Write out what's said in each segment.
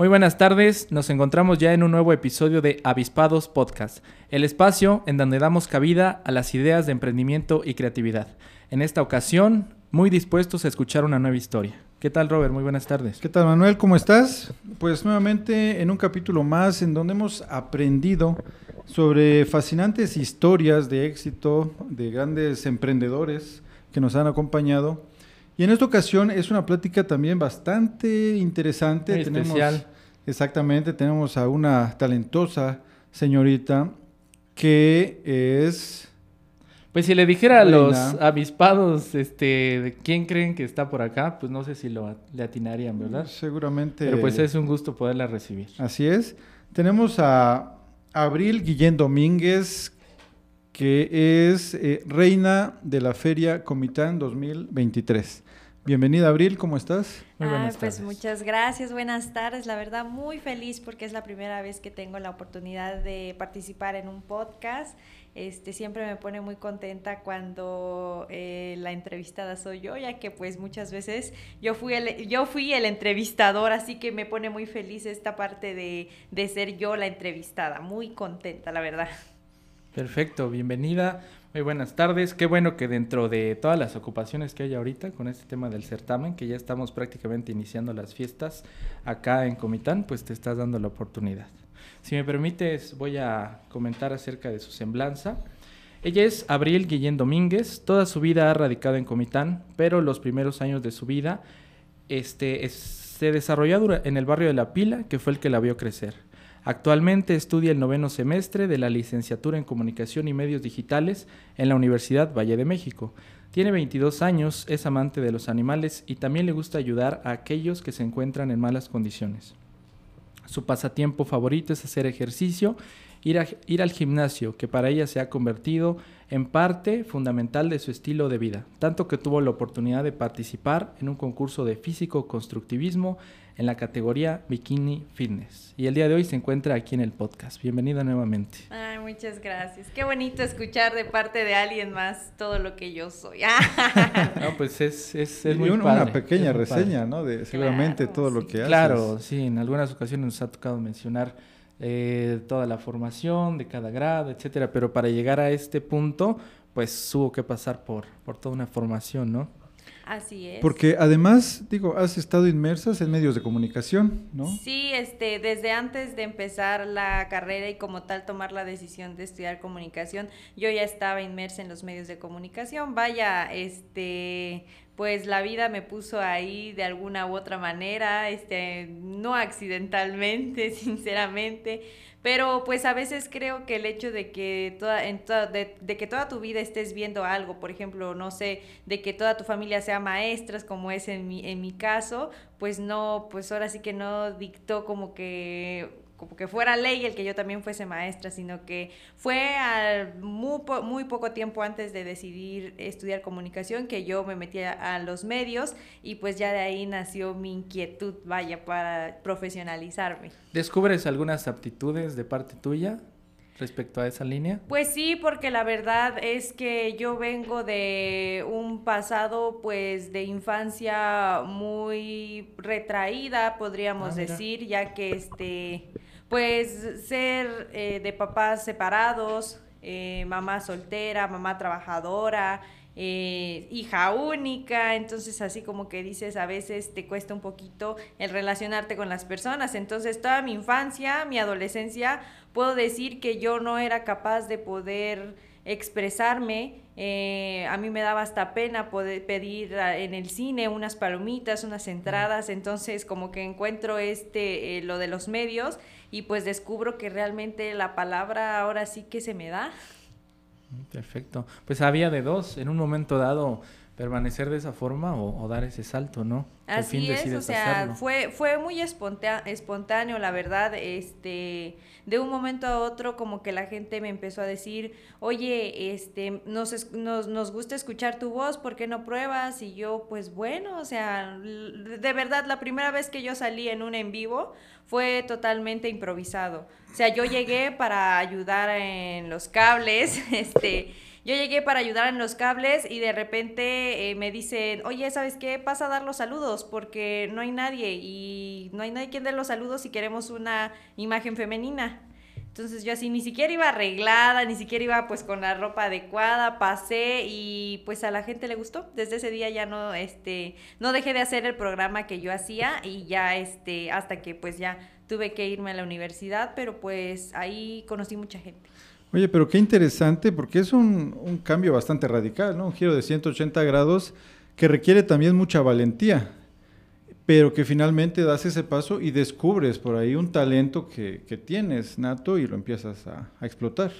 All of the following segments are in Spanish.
Muy buenas tardes, nos encontramos ya en un nuevo episodio de Avispados Podcast, el espacio en donde damos cabida a las ideas de emprendimiento y creatividad. En esta ocasión, muy dispuestos a escuchar una nueva historia. ¿Qué tal, Robert? Muy buenas tardes. ¿Qué tal, Manuel? ¿Cómo estás? Pues nuevamente en un capítulo más en donde hemos aprendido sobre fascinantes historias de éxito de grandes emprendedores que nos han acompañado. Y en esta ocasión es una plática también bastante interesante. Muy tenemos, especial. Exactamente, tenemos a una talentosa señorita que es... Pues si le dijera a los avispados, este, quién creen que está por acá, pues no sé si lo le atinarían, ¿verdad? Seguramente... Pero pues es un gusto poderla recibir. Así es. Tenemos a Abril Guillén Domínguez, que es eh, reina de la Feria Comitán 2023. Bienvenida, Abril, ¿cómo estás? Muy Ah, buenas pues tardes. muchas gracias, buenas tardes. La verdad, muy feliz porque es la primera vez que tengo la oportunidad de participar en un podcast. Este, siempre me pone muy contenta cuando eh, la entrevistada soy yo, ya que pues muchas veces yo fui el, yo fui el entrevistador, así que me pone muy feliz esta parte de, de ser yo la entrevistada. Muy contenta, la verdad. Perfecto, bienvenida. Muy buenas tardes. Qué bueno que dentro de todas las ocupaciones que hay ahorita con este tema del certamen, que ya estamos prácticamente iniciando las fiestas acá en Comitán, pues te estás dando la oportunidad. Si me permites, voy a comentar acerca de su semblanza. Ella es Abril Guillén Domínguez, toda su vida ha radicado en Comitán, pero los primeros años de su vida este, es- se desarrolló en el barrio de La Pila, que fue el que la vio crecer. Actualmente estudia el noveno semestre de la licenciatura en Comunicación y Medios Digitales en la Universidad Valle de México. Tiene 22 años, es amante de los animales y también le gusta ayudar a aquellos que se encuentran en malas condiciones. Su pasatiempo favorito es hacer ejercicio, ir, al gimnasio, que para ella se ha convertido en parte fundamental de su estilo de vida, tanto que tuvo la oportunidad de participar en un concurso de físico-constructivismo en la categoría Bikini Fitness. Y el día de hoy se encuentra aquí en el podcast. Bienvenida nuevamente. Ay, muchas gracias. Qué bonito escuchar de parte de alguien más todo lo que yo soy. No, pues es, es, es Y muy un- padre, una pequeña es muy padre. reseña, ¿no? De seguramente Claro, todo lo que haces. Claro, sí, en algunas ocasiones nos ha tocado mencionar eh, toda la formación de cada grado, etcétera, pero para llegar a este punto, pues hubo que pasar por, por toda una formación, ¿no? Así es. Porque además, digo, has estado inmersas en medios de comunicación, ¿no? Sí, este, desde antes de empezar la carrera y como tal tomar la decisión de estudiar comunicación, yo ya estaba inmersa en los medios de comunicación. Vaya, este, pues la vida me puso ahí de alguna u otra manera, este, no accidentalmente, sinceramente, pero pues a veces creo que el hecho de que toda, en toda, de, de que toda tu vida estés viendo algo, por ejemplo, no sé, de que toda tu familia sea maestras, como es en mi, en mi caso, pues no, pues ahora sí que no dictó como que como que fuera ley el que yo también fuese maestra, sino que fue al muy, po- muy poco tiempo antes de decidir estudiar comunicación que yo me metí a, a los medios y pues ya de ahí nació mi inquietud, vaya, para profesionalizarme. ¿Descubres algunas aptitudes de parte tuya respecto a esa línea? Pues sí, porque la verdad es que yo vengo de un pasado pues de infancia muy retraída, podríamos Ah, decir, ya que este pues ser eh, de papás separados, eh, mamá soltera, mamá trabajadora, eh, hija única, entonces así como que dices, a veces te cuesta un poquito el relacionarte con las personas, entonces toda mi infancia, mi adolescencia, puedo decir que yo no era capaz de poder expresarme, eh, a mí me daba hasta pena poder pedir ah, en el cine unas palomitas, unas entradas, entonces como que encuentro este, eh, lo de los medios y pues descubro que realmente la palabra ahora sí que se me da. Perfecto. Pues había de dos. En un momento dado, permanecer de esa forma o, dar ese salto, ¿no? Así es, o sea, fue, fue muy espontáneo, la verdad, este, de un momento a otro como que la gente me empezó a decir, oye, este, nos, nos, nos gusta escuchar tu voz, ¿por qué no pruebas? Y yo, pues bueno, o sea, de verdad, la primera vez que yo salí en un en vivo fue totalmente improvisado. O sea, yo llegué para ayudar en los cables, este yo llegué para ayudar en los cables y de repente eh, me dicen, oye, ¿sabes qué? Pasa a dar los saludos porque no hay nadie y no hay nadie quien dé los saludos si queremos una imagen femenina. Entonces yo así ni siquiera iba arreglada, ni siquiera iba pues con la ropa adecuada, pasé y pues a la gente le gustó. Desde ese día ya no este no dejé de hacer el programa que yo hacía y ya este hasta que pues ya tuve que irme a la universidad, pero pues ahí conocí mucha gente. Oye, pero qué interesante, porque es un, cambio bastante radical, ¿no? Un giro de 180 grados que requiere también mucha valentía, pero que finalmente das ese paso y descubres por ahí un talento que, tienes nato y lo empiezas a, explotar.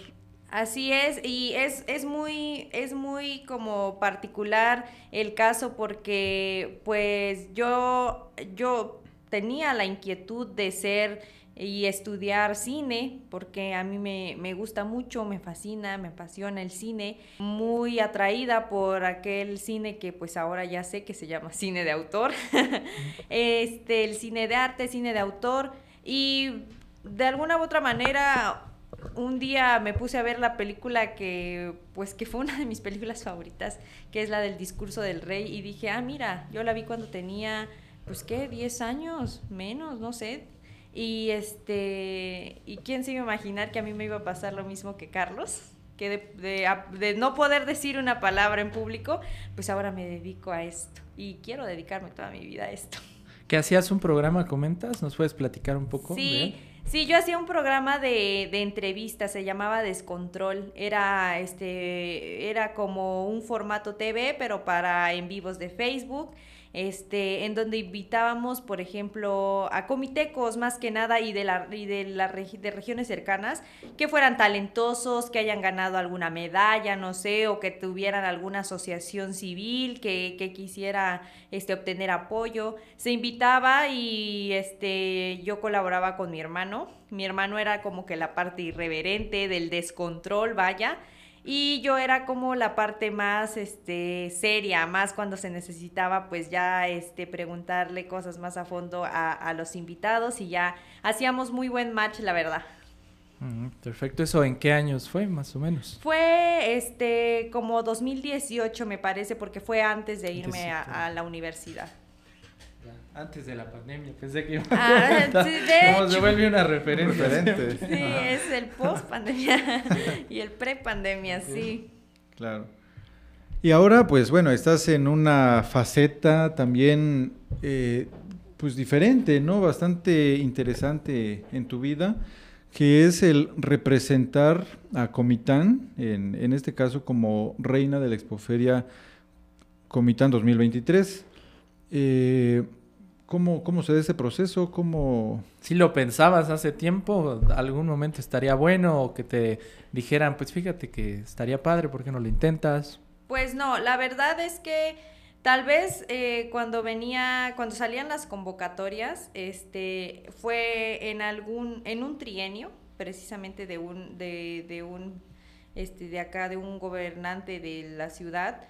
Así es, y es, es, muy, es muy como particular el caso porque pues yo, yo tenía la inquietud de ser y estudiar cine, porque a mí me, gusta mucho, me fascina, me apasiona el cine, muy atraída por aquel cine que pues ahora ya sé que se llama cine de autor, este, el cine de arte, cine de autor, y de alguna u otra manera un día me puse a ver la película que, pues, que fue una de mis películas favoritas, que es la del discurso del rey, y dije, ah, mira, yo la vi cuando tenía, pues, ¿qué? 10 años, menos, no sé, y este, ¿y quién se iba a imaginar que a mí me iba a pasar lo mismo que Carlos? Que de, de, no poder decir una palabra en público, pues ahora me dedico a esto. Y quiero dedicarme toda mi vida a esto. ¿Que hacías un programa, comentas? ¿Nos puedes platicar un poco? Sí, sí, yo hacía un programa de, de entrevistas, se llamaba Descontrol. Era, este, era como un formato TV, pero para en vivos de Facebook este, en donde invitábamos, por ejemplo, a comitecos más que nada y de, la, y de, de regiones cercanas, que fueran talentosos, que hayan ganado alguna medalla, no sé, o que tuvieran alguna asociación civil que, que quisiera este, obtener apoyo. Se invitaba y este, yo colaboraba con mi hermano. Mi hermano era como que la parte irreverente del descontrol, vaya y yo era como la parte más este seria, más cuando se necesitaba pues ya este preguntarle cosas más a fondo a, los invitados y ya hacíamos muy buen match, la verdad. perfecto, ¿eso en qué años fue más o menos? Fue este como 2018 me parece porque fue antes de irme a la universidad. Antes de la pandemia, pensé que iba ah, sí, Como se vuelve una referencia. Sí, es el post pandemia y el pre pandemia, sí. Claro. Y ahora, pues bueno, estás en una faceta también, eh, pues diferente, ¿no? Bastante interesante en tu vida, que es el representar a Comitán, en, en este caso como reina de la Expoferia Comitán 2023. Eh, ¿Cómo, ¿Cómo se da ese proceso? ¿Cómo... Si lo pensabas hace tiempo, algún momento estaría bueno o que te dijeran, pues fíjate que estaría padre, ¿por qué no lo intentas? Pues no, la verdad es que tal vez eh, cuando venía, cuando salían las convocatorias, este, fue en algún, en un trienio, precisamente de un, de, de un, este, de acá, de un gobernante de la ciudad,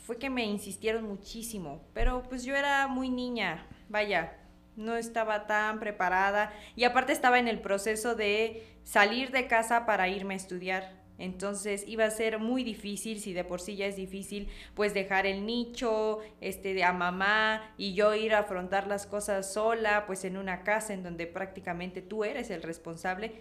fue que me insistieron muchísimo, pero pues yo era muy niña, vaya, no estaba tan preparada y aparte estaba en el proceso de salir de casa para irme a estudiar. Entonces iba a ser muy difícil, si de por sí ya es difícil, pues dejar el nicho, este, a mamá y yo ir a afrontar las cosas sola, pues en una casa en donde prácticamente tú eres el responsable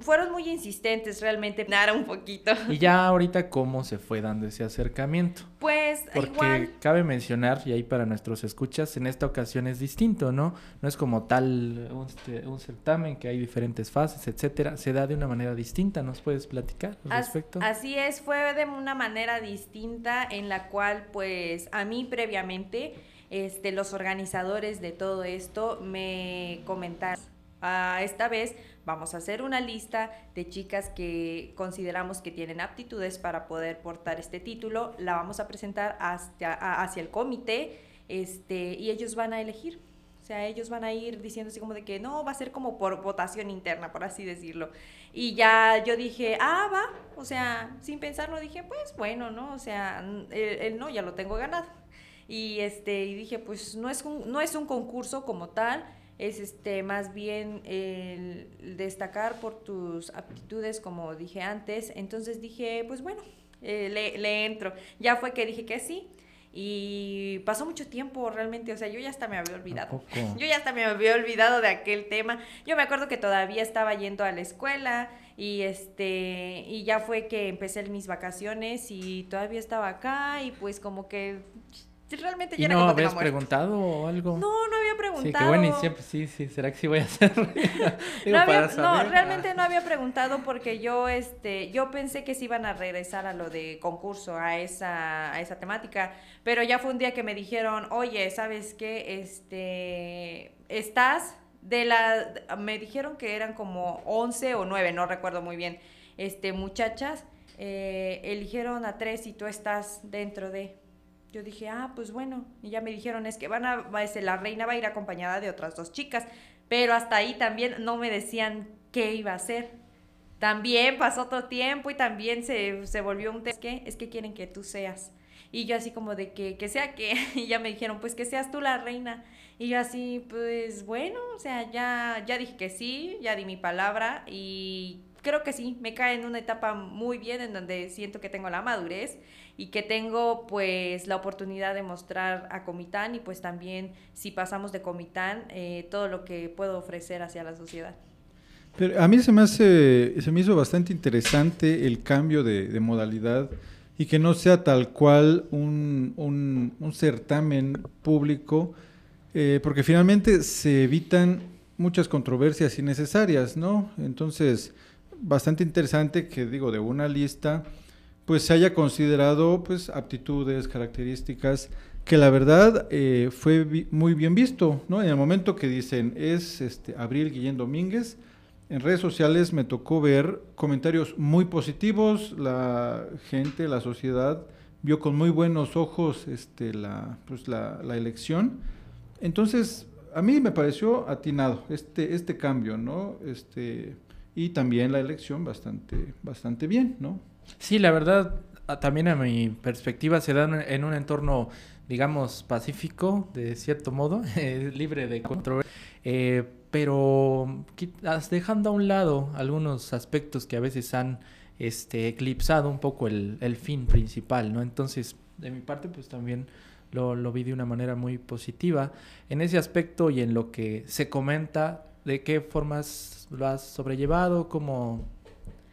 fueron muy insistentes realmente, nada un poquito. Y ya ahorita cómo se fue dando ese acercamiento. Pues Porque cabe mencionar, y ahí para nuestros escuchas, en esta ocasión es distinto, ¿no? No es como tal un, este, certamen que hay diferentes fases, etcétera. Se da de una manera distinta, ¿nos puedes platicar al respecto? Así es, fue de una manera distinta en la cual pues a mí previamente este, los organizadores de todo esto me comentaron a esta vez vamos a hacer una lista de chicas que consideramos que tienen aptitudes para poder portar este título, la vamos a presentar hacia, el comité este, y ellos van a elegir. O sea, ellos van a ir diciendo así como de que no, va a ser como por votación interna, por así decirlo. Y ya yo dije, ah, va. O sea, sin pensarlo dije, pues bueno, ¿no? O sea, el, no ya lo tengo ganado. Y este, y dije, pues no es no es un concurso como tal, es este más bien el destacar por tus aptitudes, como dije antes. Entonces dije, pues bueno, eh, le, le entro. Ya fue que dije que sí. Y pasó mucho tiempo realmente, o sea, yo ya hasta me había olvidado. Yo ya hasta me había olvidado de aquel tema. Yo me acuerdo que todavía estaba yendo a la escuela y este y ya fue que empecé mis vacaciones y todavía estaba acá y pues como que realmente ya ¿Y no habías preguntado o algo? No, no había preguntado. Sí, qué bueno, y siempre, sí, sí, ¿será que sí voy a hacer? no, no, realmente no había preguntado porque yo, este, yo pensé que sí iban a regresar a lo de concurso, a esa, a esa temática, pero ya fue un día que me dijeron, oye, ¿sabes qué? Este, estás de la, me dijeron que eran como 11 o 9, no recuerdo muy bien, este, muchachas, eh, eligieron a tres y tú estás dentro de yo dije, ah, pues bueno. Y ya me dijeron, es que van a, la reina va a ir acompañada de otras dos chicas. Pero hasta ahí también no me decían qué iba a hacer. También pasó otro tiempo y también se, se volvió un test. que Es que quieren que tú seas. Y yo así como de que, que sea que, y ya me dijeron, pues que seas tú la reina. Y yo así, pues bueno, o sea, ya, ya dije que sí, ya di mi palabra y creo que sí, me cae en una etapa muy bien en donde siento que tengo la madurez y que tengo pues la oportunidad de mostrar a Comitán y pues también si pasamos de Comitán eh, todo lo que puedo ofrecer hacia la sociedad. Pero a mí se me hace, se me hizo bastante interesante el cambio de, modalidad y que no sea tal cual un, un, certamen público, eh, porque finalmente se evitan muchas controversias innecesarias, ¿no? Entonces, bastante interesante que digo, de una lista pues se haya considerado pues aptitudes, características que la verdad eh, fue muy bien visto, ¿no? En el momento que dicen es este Abril Guillén Domínguez, en redes sociales me tocó ver comentarios muy positivos, la gente, la sociedad vio con muy buenos ojos este, la, pues la, la elección. Entonces, a mí me pareció atinado este, este cambio, ¿no? Este, y también la elección bastante, bastante bien, ¿no? Sí, la verdad, también a mi perspectiva se da en un entorno, digamos, pacífico, de cierto modo, libre de control, eh, pero dejando a un lado algunos aspectos que a veces han este, eclipsado un poco el, el fin principal, ¿no? Entonces, de mi parte, pues también lo, lo vi de una manera muy positiva. En ese aspecto y en lo que se comenta, ¿de qué formas lo has sobrellevado? ¿Cómo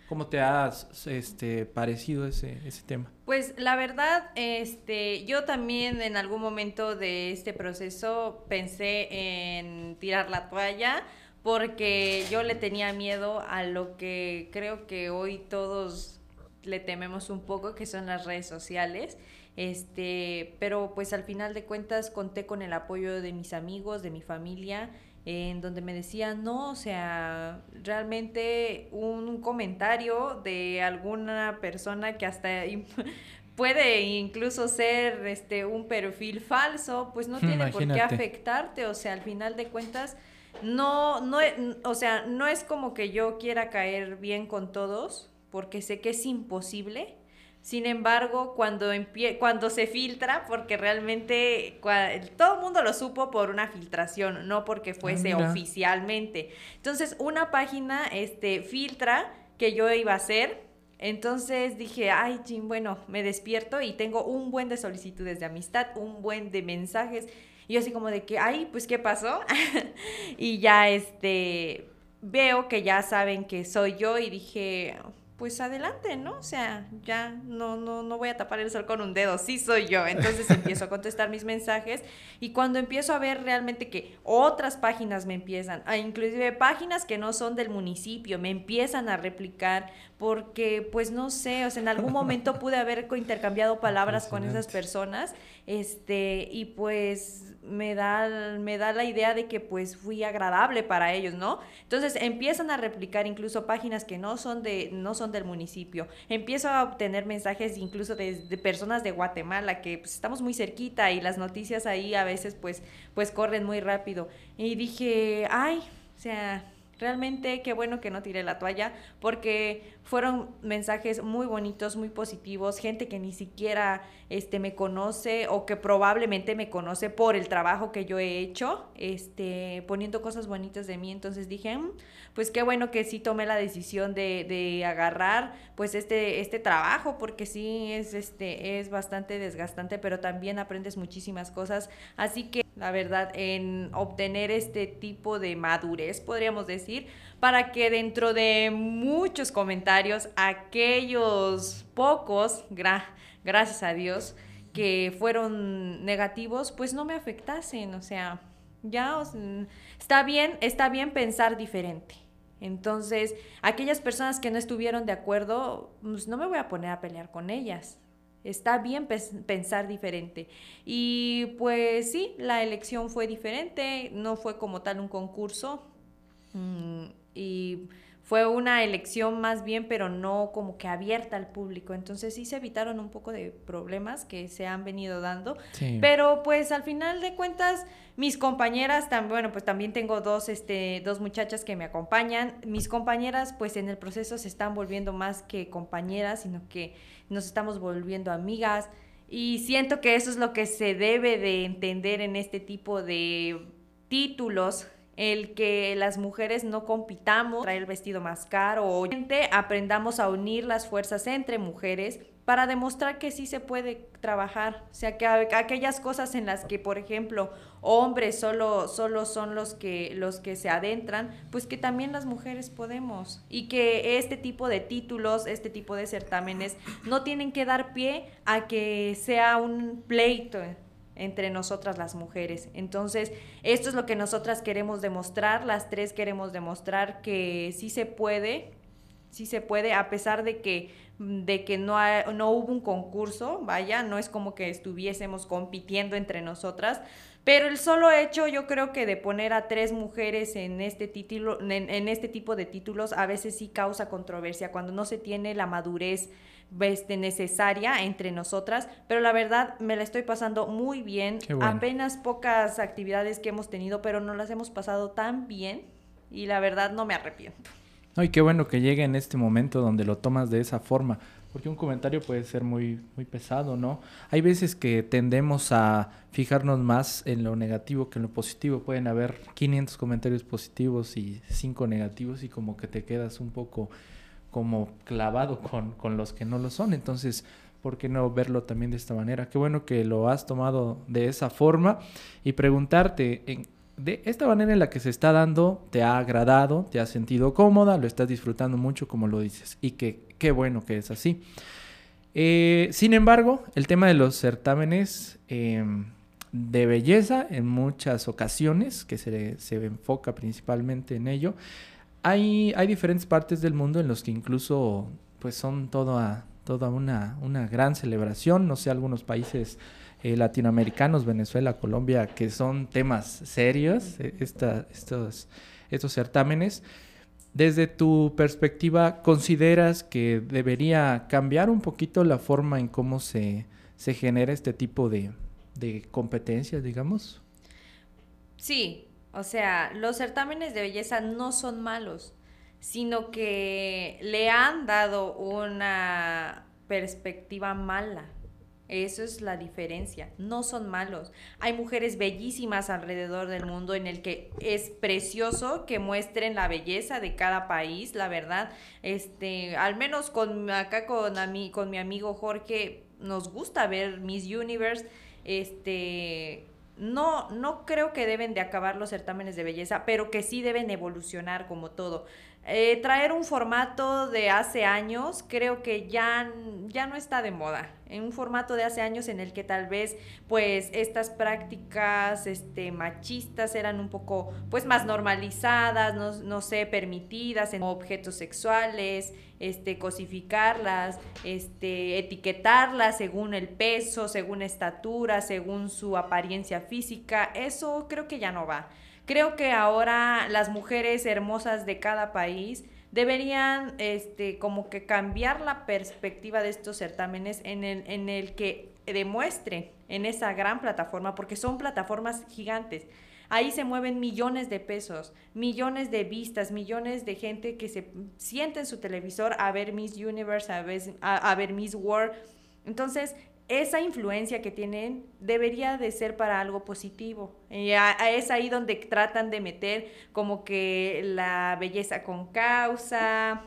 ¿Cómo te ha este, parecido ese, ese tema? Pues la verdad, este, yo también en algún momento de este proceso pensé en tirar la toalla porque yo le tenía miedo a lo que creo que hoy todos le tememos un poco, que son las redes sociales. Este, pero pues al final de cuentas conté con el apoyo de mis amigos, de mi familia en donde me decían, no, o sea, realmente un comentario de alguna persona que hasta puede incluso ser este un perfil falso, pues no tiene por qué afectarte, o sea, al final de cuentas no no o sea, no es como que yo quiera caer bien con todos, porque sé que es imposible sin embargo, cuando, cuando se filtra, porque realmente todo el mundo lo supo por una filtración, no porque fuese ah, oficialmente. Entonces, una página este, filtra que yo iba a hacer. Entonces dije, ay, ching, bueno, me despierto y tengo un buen de solicitudes de amistad, un buen de mensajes. Y yo así como de que, ay, pues, ¿qué pasó? y ya, este, veo que ya saben que soy yo y dije, pues adelante, ¿no? O sea, ya no, no, no voy a tapar el sol con un dedo, sí soy yo. Entonces empiezo a contestar mis mensajes y cuando empiezo a ver realmente que otras páginas me empiezan, a inclusive páginas que no son del municipio, me empiezan a replicar porque pues no sé, o sea, en algún momento pude haber intercambiado palabras con esas personas, este, y pues me da, me da la idea de que pues fui agradable para ellos, ¿no? Entonces empiezan a replicar incluso páginas que no son, de, no son del municipio. Empiezo a obtener mensajes incluso de, personas de Guatemala, que pues, estamos muy cerquita y las noticias ahí a veces pues, pues corren muy rápido. Y dije, ay, o sea, realmente qué bueno que no tiré la toalla porque fueron mensajes muy bonitos, muy positivos, gente que ni siquiera este, me conoce o que probablemente me conoce por el trabajo que yo he hecho, este, poniendo cosas bonitas de mí. Entonces dije, mm, pues qué bueno que sí tomé la decisión de, de, agarrar pues este, este trabajo, porque sí es, este, es bastante desgastante, pero también aprendes muchísimas cosas. Así que la verdad, en obtener este tipo de madurez, podríamos decir, para que dentro de muchos comentarios, aquellos pocos, gracias a Dios, que fueron negativos, pues no me afectasen, o sea, ya está bien, está bien pensar diferente. Entonces, aquellas personas que no estuvieron de acuerdo, pues no me voy a poner a pelear con ellas. Está bien pensar diferente. Y pues sí, la elección fue diferente, no fue como tal un concurso. Mm, y fue una elección más bien, pero no como que abierta al público. Entonces sí se evitaron un poco de problemas que se han venido dando. Pero pues al final de cuentas, mis compañeras, también, bueno, pues también tengo dos, este, dos muchachas que me acompañan. Mis compañeras, pues en el proceso se están volviendo más que compañeras, sino que nos estamos volviendo amigas. Y siento que eso es lo que se debe de entender en este tipo de títulos el que las mujeres no compitamos, traer el vestido más caro o aprendamos a unir las fuerzas entre mujeres para demostrar que sí se puede trabajar. O sea, que aquellas cosas en las que, por ejemplo, hombres solo, solo son los que, los que se adentran, pues que también las mujeres podemos. Y que este tipo de títulos, este tipo de certámenes, no tienen que dar pie a que sea un pleito entre nosotras las mujeres. Entonces, esto es lo que nosotras queremos demostrar, las tres queremos demostrar que sí se puede, sí se puede, a pesar de que, de que no, no hubo un concurso, vaya, no es como que estuviésemos compitiendo entre nosotras, pero el solo hecho, yo creo que de poner a tres mujeres en este título, en este tipo de títulos, a veces sí causa controversia cuando no se tiene la madurez este, necesaria entre nosotras, pero la verdad me la estoy pasando muy bien. Apenas pocas actividades que hemos tenido, pero no las hemos pasado tan bien y la verdad no me arrepiento. Ay, qué bueno que llegue en este momento donde lo tomas de esa forma, porque un comentario puede ser muy, muy pesado, ¿no? Hay veces que tendemos a fijarnos más en lo negativo que en lo positivo. Pueden haber 500 comentarios positivos y 5 negativos y como que te quedas un poco como clavado con, con los que no lo son. Entonces, ¿por qué no verlo también de esta manera? Qué bueno que lo has tomado de esa forma y preguntarte, en, de esta manera en la que se está dando, ¿te ha agradado? ¿Te has sentido cómoda? ¿Lo estás disfrutando mucho como lo dices? Y que qué bueno que es así. Eh, sin embargo, el tema de los certámenes em, de belleza en muchas ocasiones, que se, se enfoca principalmente en ello, hay, diferentes partes del mundo en los que incluso pues son toda, toda una, una gran celebración. No sé, algunos países eh, latinoamericanos, Venezuela, Colombia, que son temas serios, eh, estos, estos certámenes. Desde tu perspectiva, ¿consideras que debería cambiar un poquito la forma en cómo se, se genera este tipo de, de competencias, digamos? Sí, o sea, los certámenes de belleza no son malos, sino que le han dado una perspectiva mala. Eso es la diferencia. No son malos. Hay mujeres bellísimas alrededor del mundo en el que es precioso que muestren la belleza de cada país, la verdad. Este, al menos con acá con, con mi amigo Jorge nos gusta ver Miss Universe este no, no creo que deben de acabar los certámenes de belleza, pero que sí deben evolucionar como todo. Eh, traer un formato de hace años creo que ya, ya no está de moda. En un formato de hace años en el que tal vez pues estas prácticas este, machistas eran un poco pues más normalizadas, no, no sé, permitidas en objetos sexuales, este, cosificarlas, este, etiquetarlas según el peso, según estatura, según su apariencia física. Eso creo que ya no va. Creo que ahora las mujeres hermosas de cada país deberían este como que cambiar la perspectiva de estos certámenes en el, en el que demuestren en esa gran plataforma, porque son plataformas gigantes. Ahí se mueven millones de pesos, millones de vistas, millones de gente que se siente en su televisor a ver Miss Universe, a ver, a ver Miss World. Entonces, esa influencia que tienen debería de ser para algo positivo. Y es ahí donde tratan de meter como que la belleza con causa,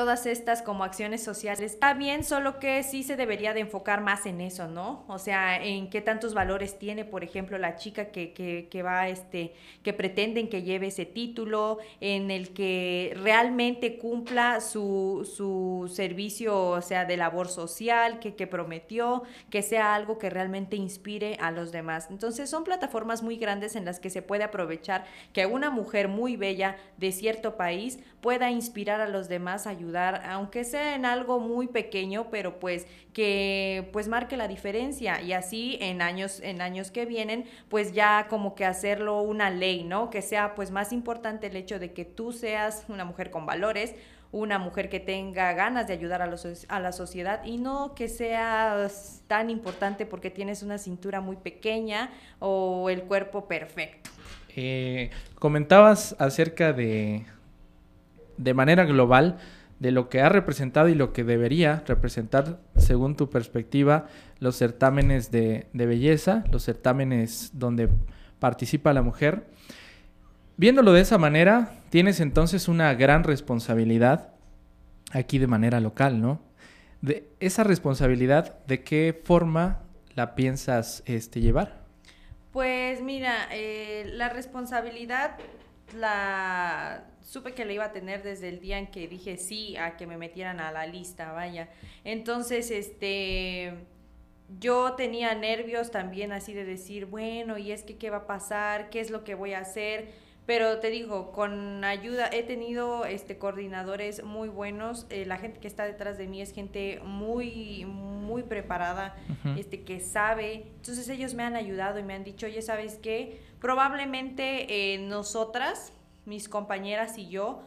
todas estas como acciones sociales. Está bien, solo que sí se debería de enfocar más en eso, ¿no? O sea, en qué tantos valores tiene, por ejemplo, la chica que, que, que va, este, que pretenden que lleve ese título, en el que realmente cumpla su, su servicio, o sea, de labor social que, que prometió, que sea algo que realmente inspire a los demás. Entonces, son plataformas muy grandes en las que se puede aprovechar que una mujer muy bella de cierto país pueda inspirar a los demás a ayudar, aunque sea en algo muy pequeño, pero pues que pues marque la diferencia y así en años en años que vienen, pues ya como que hacerlo una ley, ¿no? Que sea pues más importante el hecho de que tú seas una mujer con valores, una mujer que tenga ganas de ayudar a, los, a la sociedad y no que seas tan importante porque tienes una cintura muy pequeña o el cuerpo perfecto. Eh, comentabas acerca de, de manera global, de lo que ha representado y lo que debería representar, según tu perspectiva, los certámenes de, belleza, los certámenes donde participa la mujer. Viéndolo de esa manera, tienes entonces una gran responsabilidad aquí de manera local, ¿no? De esa responsabilidad, ¿de qué forma la piensas este, llevar? Pues mira, eh, la responsabilidad la supe que la iba a tener desde el día en que dije sí a que me metieran a la lista, vaya. Entonces, este yo tenía nervios también así de decir, bueno, y es que qué va a pasar, qué es lo que voy a hacer, pero te digo, con ayuda he tenido este coordinadores muy buenos, eh, la gente que está detrás de mí es gente muy muy preparada, este que sabe. Entonces ellos me han ayudado y me han dicho, "Oye, ¿sabes qué? Probablemente eh, nosotras mis compañeras y yo,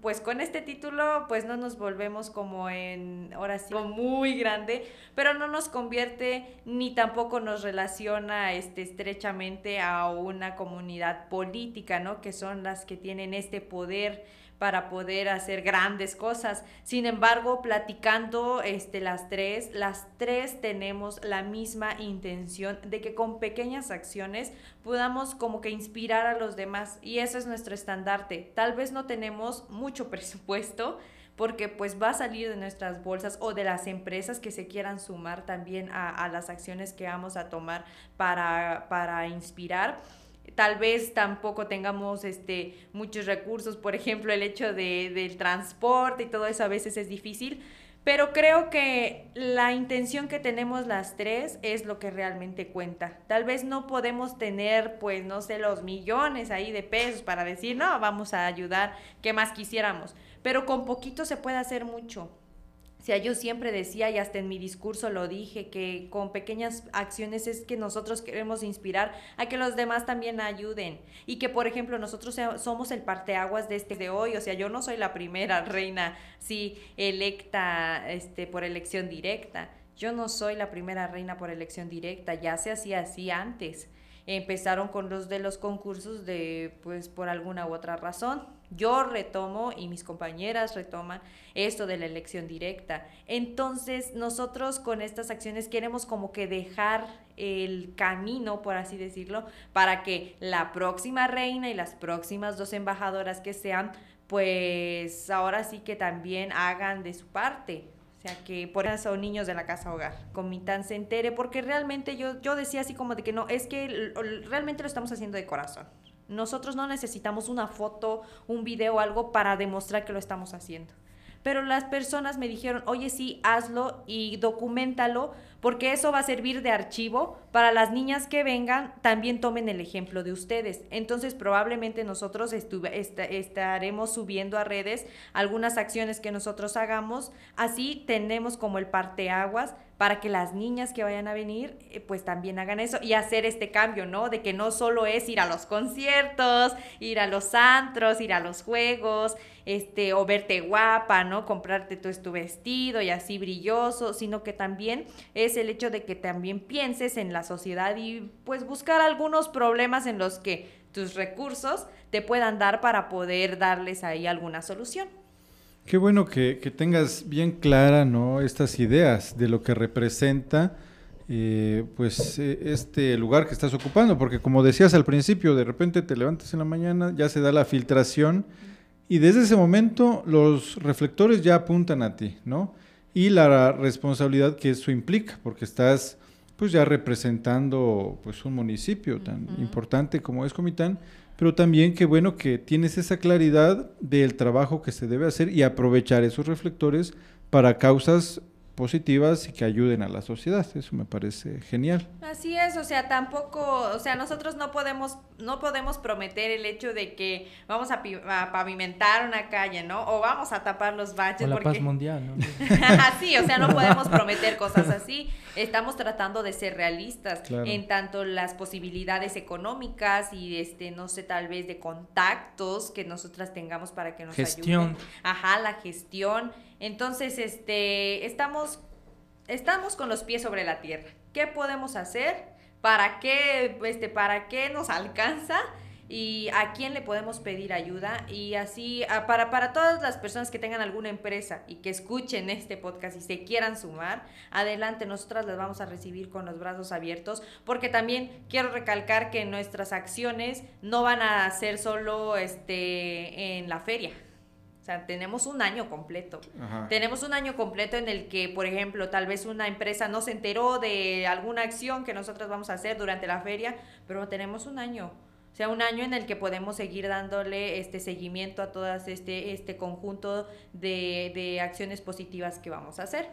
pues con este título pues no nos volvemos como en, ahora sí, muy grande, pero no nos convierte ni tampoco nos relaciona este, estrechamente a una comunidad política, ¿no? Que son las que tienen este poder para poder hacer grandes cosas. Sin embargo, platicando este, las tres, las tres tenemos la misma intención de que con pequeñas acciones podamos como que inspirar a los demás y eso es nuestro estandarte. Tal vez no tenemos mucho presupuesto, porque pues va a salir de nuestras bolsas o de las empresas que se quieran sumar también a, a las acciones que vamos a tomar para, para inspirar tal vez tampoco tengamos este, muchos recursos, por ejemplo, el hecho de, del transporte y todo eso a veces es difícil, pero creo que la intención que tenemos las tres es lo que realmente cuenta. Tal vez no podemos tener, pues, no sé, los millones ahí de pesos para decir, no, vamos a ayudar, ¿qué más quisiéramos? Pero con poquito se puede hacer mucho. O sea, yo siempre decía, y hasta en mi discurso lo dije, que con pequeñas acciones es que nosotros queremos inspirar a que los demás también ayuden. Y que, por ejemplo, nosotros somos el parteaguas de este de hoy. O sea, yo no soy la primera reina, sí, electa este, por elección directa. Yo no soy la primera reina por elección directa, ya se hacía así antes empezaron con los de los concursos de, pues, por alguna u otra razón. Yo retomo y mis compañeras retoman esto de la elección directa. Entonces, nosotros con estas acciones queremos como que dejar el camino, por así decirlo, para que la próxima reina y las próximas dos embajadoras que sean, pues ahora sí que también hagan de su parte. O sea, que por eso niños de la casa hogar, Comitán se entere, porque realmente yo, yo decía así como de que no, es que realmente lo estamos haciendo de corazón. Nosotros no necesitamos una foto, un video, algo para demostrar que lo estamos haciendo. Pero las personas me dijeron, oye, sí, hazlo y documentalo, porque eso va a servir de archivo para las niñas que vengan, también tomen el ejemplo de ustedes. Entonces, probablemente nosotros estaremos subiendo a redes algunas acciones que nosotros hagamos. Así tenemos como el parteaguas para que las niñas que vayan a venir, eh, pues también hagan eso y hacer este cambio, ¿no? De que no solo es ir a los conciertos, ir a los antros, ir a los juegos, este, o verte guapa, ¿no? Comprarte tu, tu vestido y así brilloso, sino que también es el hecho de que también pienses en la sociedad y pues buscar algunos problemas en los que tus recursos te puedan dar para poder darles ahí alguna solución. Qué bueno que, tengas bien clara ¿no? estas ideas de lo que representa eh, pues eh, este lugar que estás ocupando, porque como decías al principio, de repente te levantas en la mañana, ya se da la filtración y desde ese momento los reflectores ya apuntan a ti, ¿no? Y la responsabilidad que eso implica, porque estás pues ya representando pues un municipio tan importante como es Comitán pero también qué bueno que tienes esa claridad del trabajo que se debe hacer y aprovechar esos reflectores para causas positivas y que ayuden a la sociedad. Eso me parece genial. Así es, o sea, tampoco, o sea, nosotros no podemos, no podemos prometer el hecho de que vamos a, pavimentar una calle, ¿no? O vamos a tapar los baches. O la paz mundial, ¿no? así, o sea, no podemos prometer cosas así. Estamos tratando de ser realistas en tanto las posibilidades económicas y, este, no sé, tal vez de contactos que nosotras tengamos para que nos gestión. ayuden. Ajá, la gestión entonces, este, estamos, estamos con los pies sobre la tierra. ¿Qué podemos hacer? ¿Para qué, este, para qué nos alcanza? Y a quién le podemos pedir ayuda y así para, para todas las personas que tengan alguna empresa y que escuchen este podcast y se quieran sumar, adelante, nosotras las vamos a recibir con los brazos abiertos porque también quiero recalcar que nuestras acciones no van a ser solo este, en la feria o sea, tenemos un año completo. Tenemos un año completo en el que, por ejemplo, tal vez una empresa no se enteró de alguna acción que nosotros vamos a hacer durante la feria, pero tenemos un año. O sea, un año en el que podemos seguir dándole este seguimiento a todo este, este conjunto de, de acciones positivas que vamos a hacer.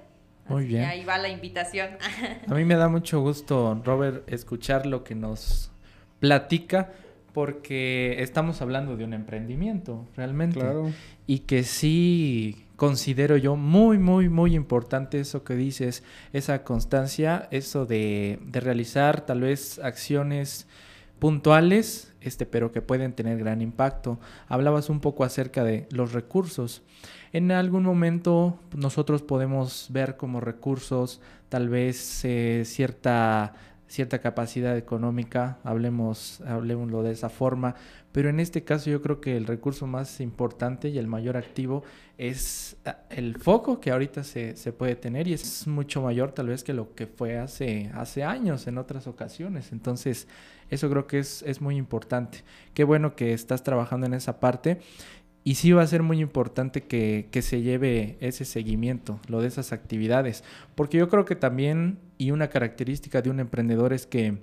Muy bien. ahí va la invitación. a mí me da mucho gusto, Robert, escuchar lo que nos platica porque estamos hablando de un emprendimiento, realmente. Claro. Y que sí considero yo muy, muy, muy importante eso que dices, esa constancia, eso de, de realizar tal vez acciones puntuales, este, pero que pueden tener gran impacto. Hablabas un poco acerca de los recursos. En algún momento nosotros podemos ver como recursos tal vez eh, cierta cierta capacidad económica, hablemos, de esa forma, pero en este caso yo creo que el recurso más importante y el mayor activo es ah, el foco que ahorita se, se, puede tener y es mucho mayor tal vez que lo que fue hace, hace años en otras ocasiones. Entonces, eso creo que es, es muy importante. Qué bueno que estás trabajando en esa parte y sí va a ser muy importante que, se lleve ese seguimiento, lo de esas actividades, porque yo creo que también, y una característica de un emprendedor es que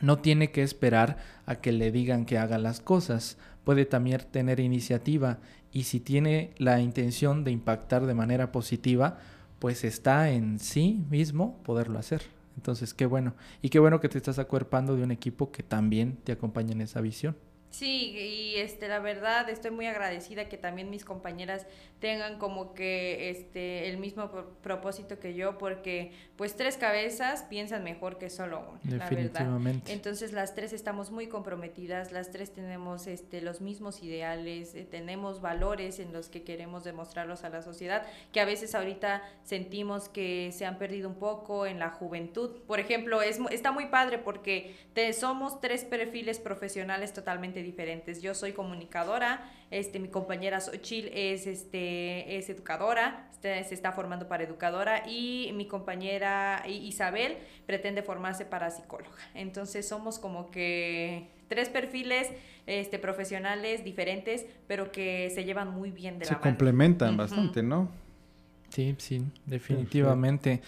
no tiene que esperar a que le digan que haga las cosas, puede también tener iniciativa y si tiene la intención de impactar de manera positiva, pues está en sí mismo poderlo hacer. Entonces, qué bueno. Y qué bueno que te estás acuerpando de un equipo que también te acompaña en esa visión. Sí, y este la verdad estoy muy agradecida que también mis compañeras tengan como que este el mismo propósito que yo porque pues tres cabezas piensan mejor que solo una, la verdad. Entonces las tres estamos muy comprometidas, las tres tenemos este los mismos ideales, eh, tenemos valores en los que queremos demostrarlos a la sociedad que a veces ahorita sentimos que se han perdido un poco en la juventud. Por ejemplo, es está muy padre porque te, somos tres perfiles profesionales totalmente diferentes. Yo soy comunicadora, este, mi compañera Xochil es, este, es educadora, este, se está formando para educadora y mi compañera Isabel pretende formarse para psicóloga. Entonces somos como que tres perfiles este, profesionales diferentes, pero que se llevan muy bien de se la Se complementan bastante, ¿no? Sí, sí, definitivamente.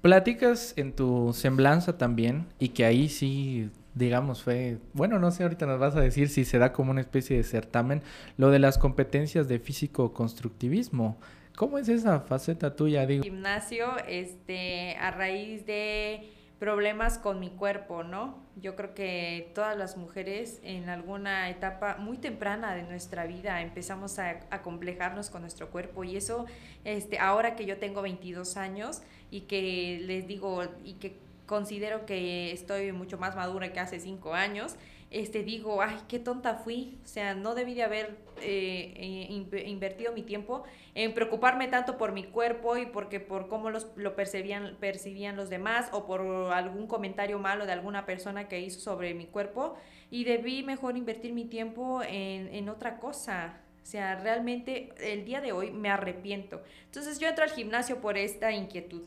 Platicas en tu semblanza también y que ahí sí digamos, fue, bueno, no sé, ahorita nos vas a decir si se da como una especie de certamen, lo de las competencias de físico-constructivismo. ¿Cómo es esa faceta tuya, digo? Gimnasio, este, a raíz de problemas con mi cuerpo, ¿no? Yo creo que todas las mujeres en alguna etapa muy temprana de nuestra vida empezamos a, a complejarnos con nuestro cuerpo y eso, este, ahora que yo tengo 22 años y que les digo y que considero que estoy mucho más madura que hace 5 años, este, digo, ay, qué tonta fui, o sea, no debí de haber eh, eh, invertido mi tiempo en preocuparme tanto por mi cuerpo y porque por cómo los, lo percibían, percibían los demás o por algún comentario malo de alguna persona que hizo sobre mi cuerpo y debí mejor invertir mi tiempo en, en otra cosa. O sea, realmente el día de hoy me arrepiento. Entonces yo entro al gimnasio por esta inquietud,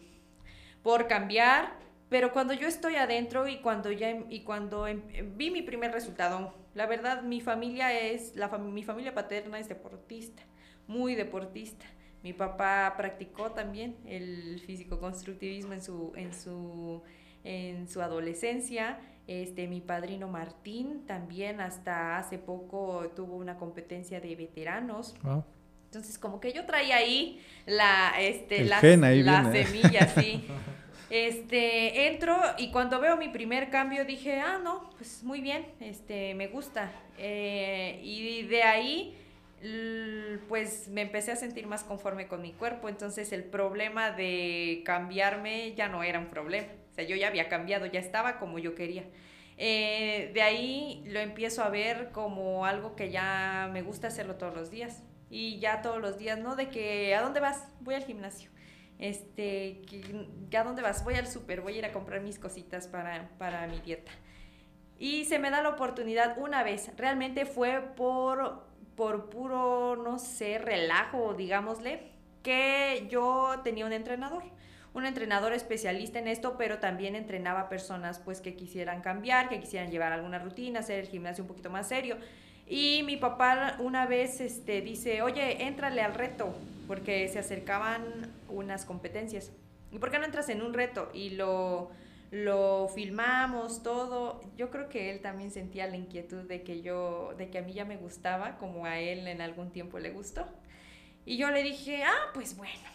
por cambiar, pero cuando yo estoy adentro y cuando ya em, y cuando em, vi mi primer resultado, la verdad mi familia es la mi familia paterna es deportista, muy deportista. Mi papá practicó también el físico constructivismo en su en su en su adolescencia. Este mi padrino Martín también hasta hace poco tuvo una competencia de veteranos. Entonces como que yo traía ahí la este las, las semillas, sí. Este, entro y cuando veo mi primer cambio dije, ah, no, pues muy bien, este, me gusta. Eh, y de ahí, pues me empecé a sentir más conforme con mi cuerpo, entonces el problema de cambiarme ya no era un problema. O sea, yo ya había cambiado, ya estaba como yo quería. Eh, de ahí lo empiezo a ver como algo que ya me gusta hacerlo todos los días. Y ya todos los días, ¿no? De que, ¿a dónde vas? Voy al gimnasio este, ¿a dónde vas? Voy al súper, voy a ir a comprar mis cositas para, para mi dieta. Y se me da la oportunidad una vez, realmente fue por, por puro, no sé, relajo, digámosle, que yo tenía un entrenador un entrenador especialista en esto, pero también entrenaba personas pues que quisieran cambiar, que quisieran llevar alguna rutina, hacer el gimnasio un poquito más serio. Y mi papá una vez este, dice, oye, éntrale al reto, porque se acercaban unas competencias. ¿Y por qué no entras en un reto? Y lo, lo filmamos todo. Yo creo que él también sentía la inquietud de que yo, de que a mí ya me gustaba, como a él en algún tiempo le gustó. Y yo le dije, ah, pues bueno,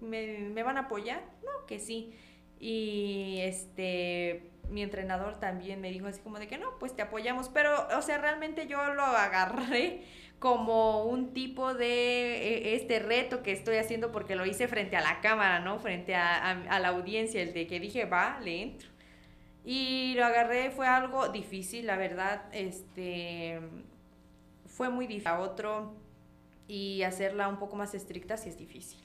¿me, me van a apoyar? No, que sí. Y este mi entrenador también me dijo así como de que no, pues te apoyamos, pero o sea, realmente yo lo agarré como un tipo de e, este reto que estoy haciendo porque lo hice frente a la cámara, ¿no? Frente a, a, la audiencia, el de que dije, va, le entro. Y lo agarré, fue algo difícil, la verdad, este, fue muy difícil. A otro, y hacerla un poco más estricta sí es difícil.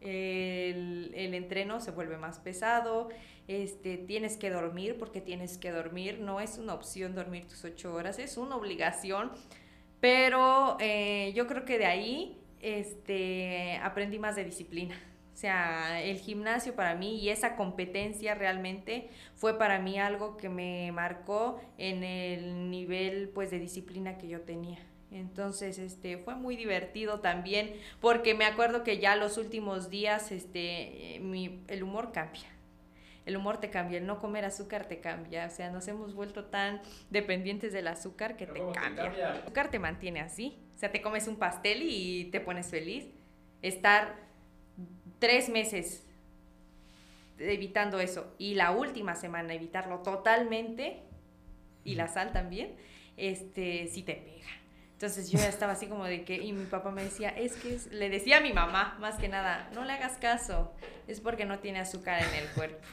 El, el entreno se vuelve más pesado, este, tienes que dormir porque tienes que dormir, no es una opción dormir tus ocho horas, es una obligación, pero eh, yo creo que de ahí este, aprendí más de disciplina. O sea, el gimnasio para mí y esa competencia realmente fue para mí algo que me marcó en el nivel pues de disciplina que yo tenía. Entonces, este, fue muy divertido también, porque me acuerdo que ya los últimos días, este, el humor cambia el humor te cambia, el no comer azúcar te cambia, o sea, nos hemos vuelto tan dependientes del azúcar que te cambia. El azúcar te mantiene así, o sea, te comes un pastel y te pones feliz. Estar tres meses evitando eso y la última semana evitarlo totalmente y la sal también, este, sí te pega. Entonces yo ya estaba así como de que, y mi papá me decía, es que le decía a mi mamá, más que nada, no le hagas caso, es porque no tiene azúcar en el cuerpo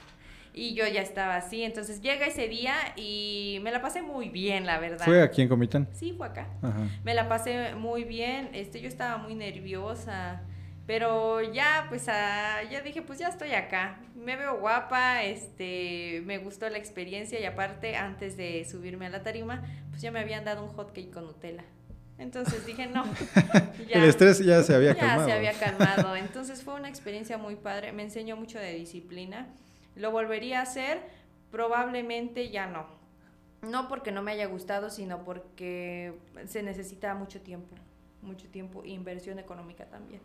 y yo ya estaba así. Entonces llega ese día y me la pasé muy bien, la verdad. ¿Fue aquí en Comitán? Sí, fue acá. Me la pasé muy bien. Este, yo estaba muy nerviosa. Pero ya, pues, ah, ya dije, pues ya estoy acá. Me veo guapa, este, me gustó la experiencia y aparte, antes de subirme a la tarima, pues ya me habían dado un hot cake con Nutella. Entonces dije, no. El estrés ya se había calmado. Ya se había calmado. Entonces fue una experiencia muy padre. Me enseñó mucho de disciplina. ¿Lo volvería a hacer? Probablemente ya no. No porque no me haya gustado, sino porque se necesita mucho tiempo, mucho tiempo e inversión económica también.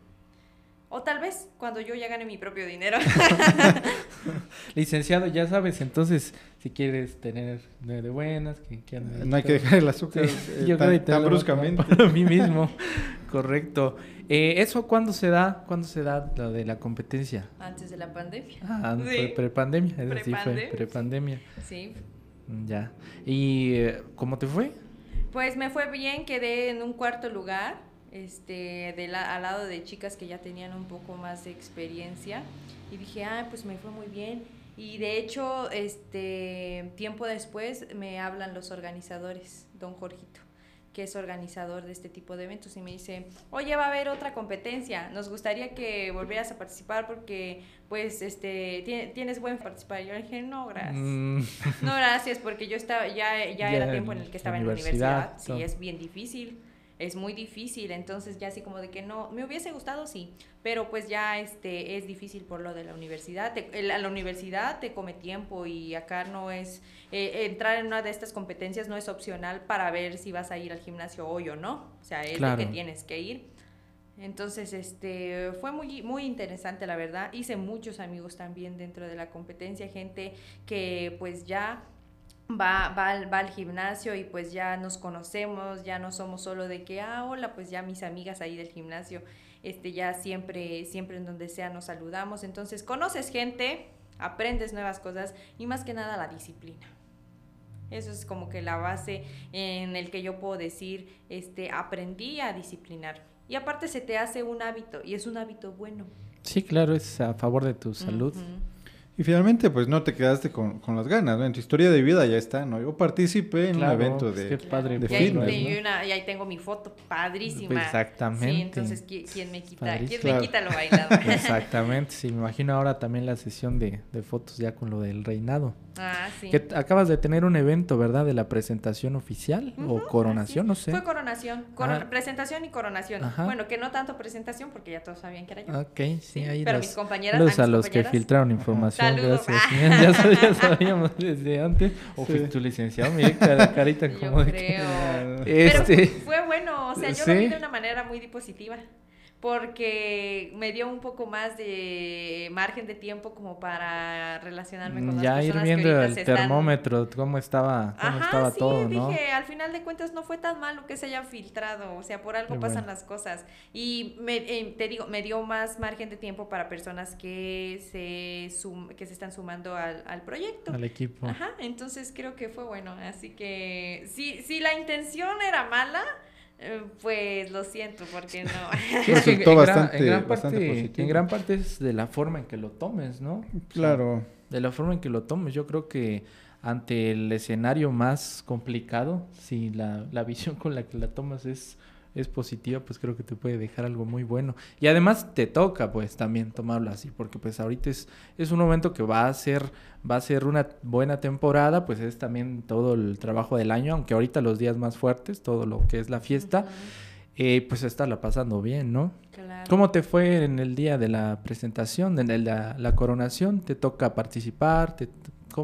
O tal vez cuando yo ya gane mi propio dinero. Licenciado, ya sabes, entonces, si quieres tener de, de buenas, que, que No hay que dejar el azúcar Sí, eh, yo tan, creo tan bruscamente. Para mí mismo, correcto. Eh, ¿Eso cuándo se da? ¿Cuándo se da lo de la competencia? Antes de la pandemia. Ah, Sí. fue prepandemia, fue Prepandemia. prepandemia. Sí. Mm, Ya. ¿Y eh, cómo te fue? Pues me fue bien, quedé en un cuarto lugar, este, de la- al lado de chicas que ya tenían un poco más de experiencia. Y dije, ah, pues me fue muy bien. Y de hecho, este, tiempo después me hablan los organizadores, don Jorgito, que es organizador de este tipo de eventos, y me dice, oye, va a haber otra competencia, nos gustaría que volvieras a participar porque, pues, este, ti- tienes buen participar. Y yo le dije, no, gracias. Mm, No, gracias, porque yo estaba, ya, ya, Ya era tiempo en el que estaba en la universidad. Sí, es bien difícil, es muy difícil, entonces ya así como de que no, me hubiese gustado, sí, pero pues ya este es difícil por lo de la universidad. Te- el- a la universidad te come tiempo y acá no es, eh, entrar en una de estas competencias no es opcional para ver si vas a ir al gimnasio hoy o no, o sea, es Claro. que tienes que ir. Entonces, este, fue muy, muy interesante, la verdad. Hice muchos amigos también dentro de la competencia, gente que pues ya va, va, al, va al gimnasio y pues ya nos conocemos, ya no somos solo de que, ah, hola, pues ya mis amigas ahí del gimnasio, este, ya siempre, siempre en donde sea nos saludamos. Entonces, conoces gente, aprendes nuevas cosas y más que nada la disciplina. Eso es como que la base en el que yo puedo decir, este, aprendí a disciplinar. Y aparte se te hace un hábito y es un hábito bueno. sí, claro, es a favor de tu salud. Y finalmente, pues no te quedaste con, con las ganas, ¿no? En tu historia de vida ya está, ¿no? Yo participé en Claro, un evento pues, de... qué padre de y, ahí, fitness, y ¿no? una- y ahí tengo mi foto, padrísima. Pues exactamente. Sí, entonces, ¿qui- ¿quién me quita? ¿Quién Padrísimo. me Claro. quita lo bailado? Exactamente, sí, me imagino ahora también la sesión de, de fotos ya con lo del reinado. ah, sí. Que acabas de tener un evento, ¿verdad? De la presentación oficial Ujú, o coronación, no sé. Fue coronación, coron- Ah. presentación y coronación. Ajá. Bueno, que no tanto presentación porque ya todos sabían que era yo. Ok, sí, Sí, ahí pero los, mis compañeras, saludos a a, mis los que filtraron información, Gracias. Ya, sab- ya sabíamos desde antes. O Sí. fuiste tu licenciado, mire, cara- carita como de que-. Ah, Pero Este, fue bueno, o sea, yo lo vi de una manera muy positiva, porque me dio un poco más de margen de tiempo como para relacionarme con las ya ir personas viendo que ahorita el están- termómetro, cómo estaba, cómo Ajá, estaba sí, todo, ¿no? dije, al final de cuentas no fue tan malo que se haya filtrado, o sea, por algo Qué pasan bueno. las cosas. Y me, eh, te digo, me dio más margen de tiempo para personas que se, sum- que se están sumando al, al proyecto. Al equipo. Ajá, entonces creo que fue bueno, así que si, si la intención era mala, pues lo siento, porque no. Sí, es que Resultó en gran- bastante- en gran bastante parte- positivo. En gran parte es de la forma en que lo tomes, ¿no? Claro. De la forma en que lo tomes, yo creo que ante el escenario más complicado, si la, la visión con la que la tomas es, es positiva, pues creo que te puede dejar algo muy bueno. Y además te toca pues también tomarlo así, porque pues ahorita es, es un momento que va a ser, va a ser una buena temporada, pues es también todo el trabajo del año, aunque ahorita los días más fuertes, todo lo que es la fiesta, eh, pues estarla pasando bien, ¿no? Claro. ¿Cómo te fue en el día de la presentación, en la coronación? ¿Te toca participar? ¿Te-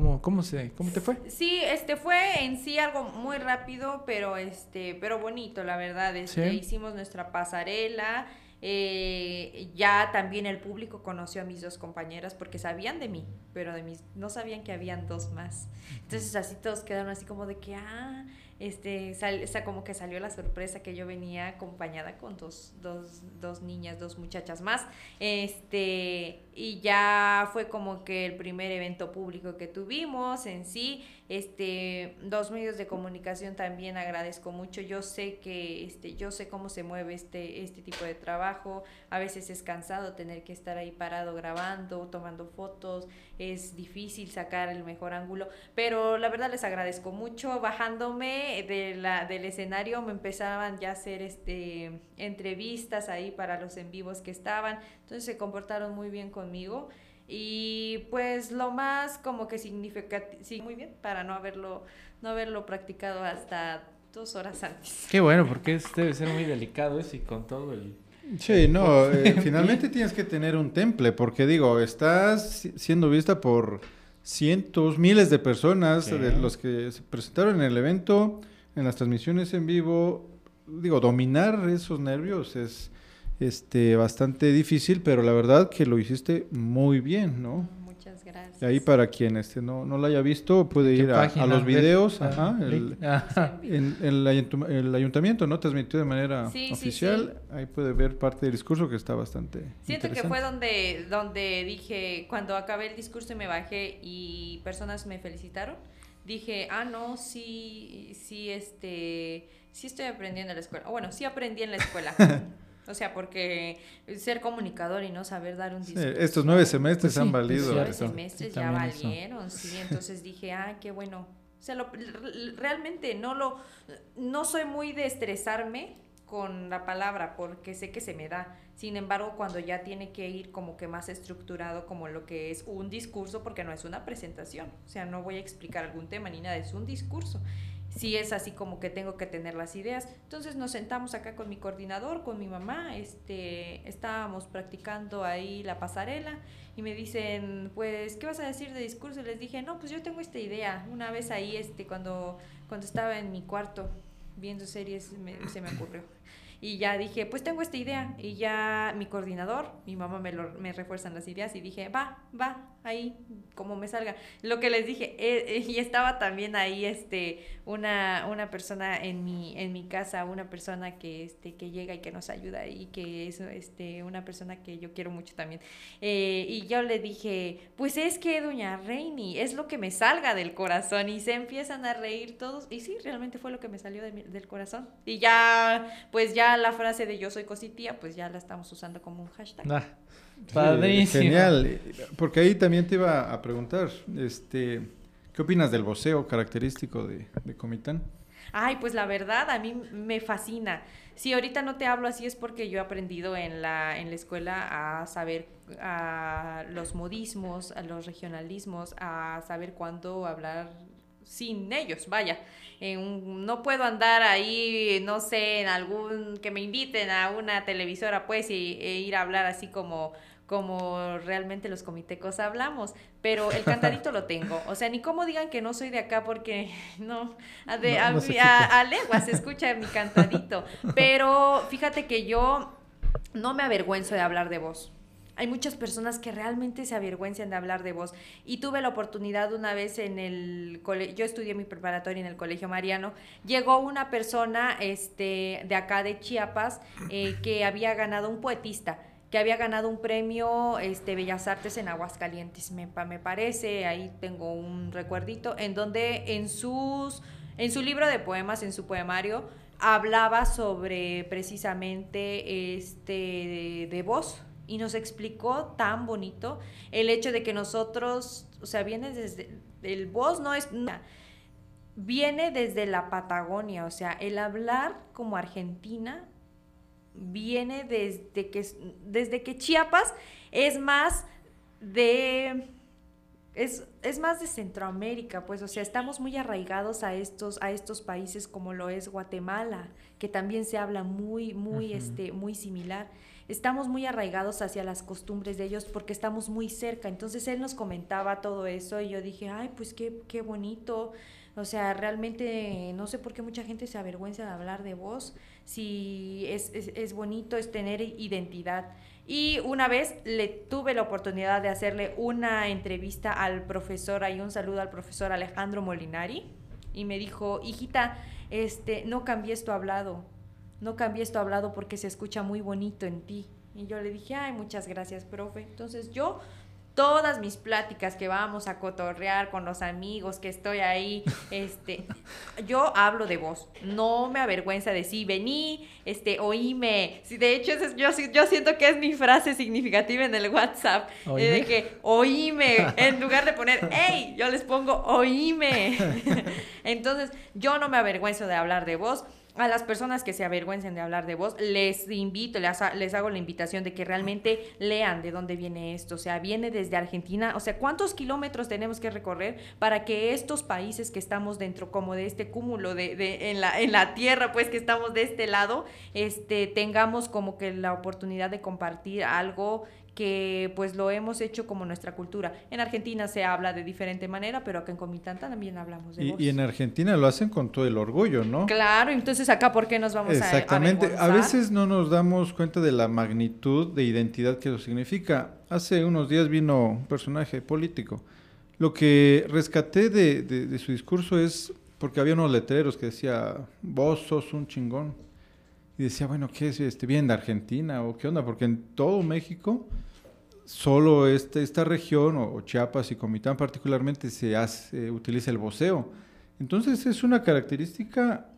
cómo, cómo, se, ¿Cómo te fue? Sí, este fue en sí algo muy rápido, pero este, pero bonito, la verdad. Este, Sí. hicimos nuestra pasarela. eh, ya también el público conoció a mis dos compañeras porque sabían de mí, pero de mis no sabían que habían dos más. Entonces así todos quedaron así como de que ah, este, sal- o sea, como que salió la sorpresa que yo venía acompañada con dos, dos, dos niñas, dos muchachas más. Este, y ya fue como que el primer evento público que tuvimos en sí. Este, dos medios de comunicación también agradezco mucho. Yo sé que, este, yo sé cómo se mueve este, este tipo de trabajo. A veces es cansado tener que estar ahí parado grabando, tomando fotos. Es difícil sacar el mejor ángulo. Pero la verdad les agradezco mucho. Bajándome de la, del escenario me empezaban ya a hacer este, entrevistas ahí para los en vivos que estaban. Entonces se comportaron muy bien conmigo. Y pues lo más como que significativo, sí, muy bien, para no haberlo, no haberlo practicado hasta dos horas antes. Qué bueno, porque es- debe ser muy delicado eso y con todo el... Sí, no, eh, finalmente tienes que tener un temple, porque digo, estás si- siendo vista por cientos, miles de personas, Sí. de los que se presentaron en el evento, en las transmisiones en vivo. Digo, dominar esos nervios es, este, bastante difícil, pero la verdad que lo hiciste muy bien, ¿no? Muchas gracias. Ahí para quien este, no, no lo haya visto, puede ir a, a, los videos, Ah, ajá, el, en, el, ayuntam- el ayuntamiento, ¿no? Transmitió de manera Sí, sí, oficial, ahí puede ver parte del discurso que está bastante Siento que fue donde, donde dije, cuando acabé el discurso y me bajé y personas me felicitaron, dije, ah, no, sí, sí, este, sí estoy aprendiendo en la escuela. O bueno, sí aprendí en la escuela. o sea, porque ser comunicador y no saber dar un Sí, discurso. estos nueve semestres Pues sí, han valido. Nueve cierto. semestres ya eso. valieron, sí. Entonces dije, ah, qué bueno. O sea, lo- re- realmente no lo, no soy muy de estresarme con la palabra porque sé que se me da. Sin embargo, cuando ya tiene que ir como que más estructurado como lo que es un discurso, porque no es una presentación. O sea, no voy a explicar algún tema ni nada, es un discurso. Sí es así como que tengo que tener las ideas. Entonces nos sentamos acá con mi coordinador, con mi mamá, este, estábamos practicando ahí la pasarela y me dicen, pues, ¿qué vas a decir de discurso? Y les dije, no, pues yo tengo esta idea. Una vez ahí, este, cuando, cuando estaba en mi cuarto viendo series, me- se me ocurrió. Y ya dije, pues tengo esta idea. Y ya mi coordinador, mi mamá me, lo- me refuerzan las ideas y dije, va, va, ahí, como me salga. Lo que les dije, eh, eh, y estaba también ahí este, una, una persona en mi, en mi casa, una persona que, este, que llega y que nos ayuda y que es este, una persona que yo quiero mucho también. Eh, y yo le dije, pues es que doña Reini, es lo que me salga del corazón. Y se empiezan a reír todos. Y sí, realmente fue lo que me salió del corazón. Y ya, pues ya la frase de yo soy cositía, pues ya la estamos usando como un hashtag. Ah, Sí, padrísimo. Genial. Porque ahí también te iba a preguntar, este, ¿qué opinas del voceo característico de, de Comitán? Ay, pues la verdad, a mí me fascina. Si ahorita no te hablo así es porque yo he aprendido en la, en la escuela a saber a los modismos, a los regionalismos, a saber cuándo hablar sin ellos, vaya. En un- no puedo andar ahí, no sé, en algún, que me inviten a una televisora, pues, y, e ir a hablar así como como realmente los comitecos hablamos, pero el cantadito lo tengo, o sea, ni como digan que no soy de acá porque no, a, de- No, a, se a- se escucha mi cantadito, pero fíjate que yo no me avergüenzo de hablar de voz. Hay muchas personas que realmente se avergüenzan de hablar de voz. Y tuve la oportunidad una vez en el colegio, yo estudié mi preparatoria en el Colegio Mariano, llegó una persona este, de acá de Chiapas eh, que había ganado un poetista que había ganado un premio este, Bellas Artes en Aguascalientes, me, me parece, ahí tengo un recuerdito, en donde en, sus, en su libro de poemas, en su poemario, hablaba sobre precisamente este de, de voz y nos explicó tan bonito el hecho de que nosotros, o sea, viene desde el voz no es viene desde la Patagonia, o sea, el hablar como argentina viene desde que desde que Chiapas es más de es, es, más de Centroamérica, pues, o sea, estamos muy arraigados a estos, a estos países como lo es Guatemala, que también se habla muy, muy, este, muy similar. Estamos muy arraigados hacia las costumbres de ellos porque estamos muy cerca. Entonces él nos comentaba todo eso y yo dije, ay, pues qué, qué bonito. O sea, realmente no sé por qué mucha gente se avergüenza de hablar de voz, si es, es, es bonito, es tener identidad. Y una vez le tuve la oportunidad de hacerle una entrevista al profesor, ahí un saludo al profesor Alejandro Molinari, y me dijo, hijita, este, no cambies tu hablado, no cambies tu hablado porque se escucha muy bonito en ti. Y yo le dije, ay, muchas gracias, profe. Entonces yo todas mis pláticas que vamos a cotorrear con los amigos que estoy ahí, este, yo hablo de voz, no me avergüenza de sí, vení, este, oíme, sí, de hecho es, yo, yo siento que es mi frase significativa en el WhatsApp, ¿Oíme? de que oíme, en lugar de poner, hey, yo les pongo oíme, entonces yo no me avergüenzo de hablar de voz, a las personas que se avergüencen de hablar de voz, les invito, les, les, hago la invitación de que realmente lean de dónde viene esto. O sea, viene desde Argentina. O sea, ¿cuántos kilómetros tenemos que recorrer para que estos países que estamos dentro, como de este cúmulo de, de en, la, en la tierra, pues que estamos de este lado, este, tengamos como que la oportunidad de compartir algo que pues lo hemos hecho como nuestra cultura. En Argentina se habla de diferente manera, pero acá en Comitán también hablamos de y, voz. y en Argentina lo hacen con todo el orgullo, ¿no? Claro, entonces acá, ¿por qué nos vamos Exactamente. a Exactamente. A veces no nos damos cuenta de la magnitud de identidad que eso significa. Hace unos días vino un personaje político. Lo que rescaté de, de su discurso es porque había unos letreros que decía, vos sos un chingón. Y decía, bueno, ¿qué es? Este, ¿Bien de Argentina o qué onda? Porque en todo México, solo este, esta región, o, Chiapas y Comitán particularmente, se hace, utiliza el voceo. Entonces es una característica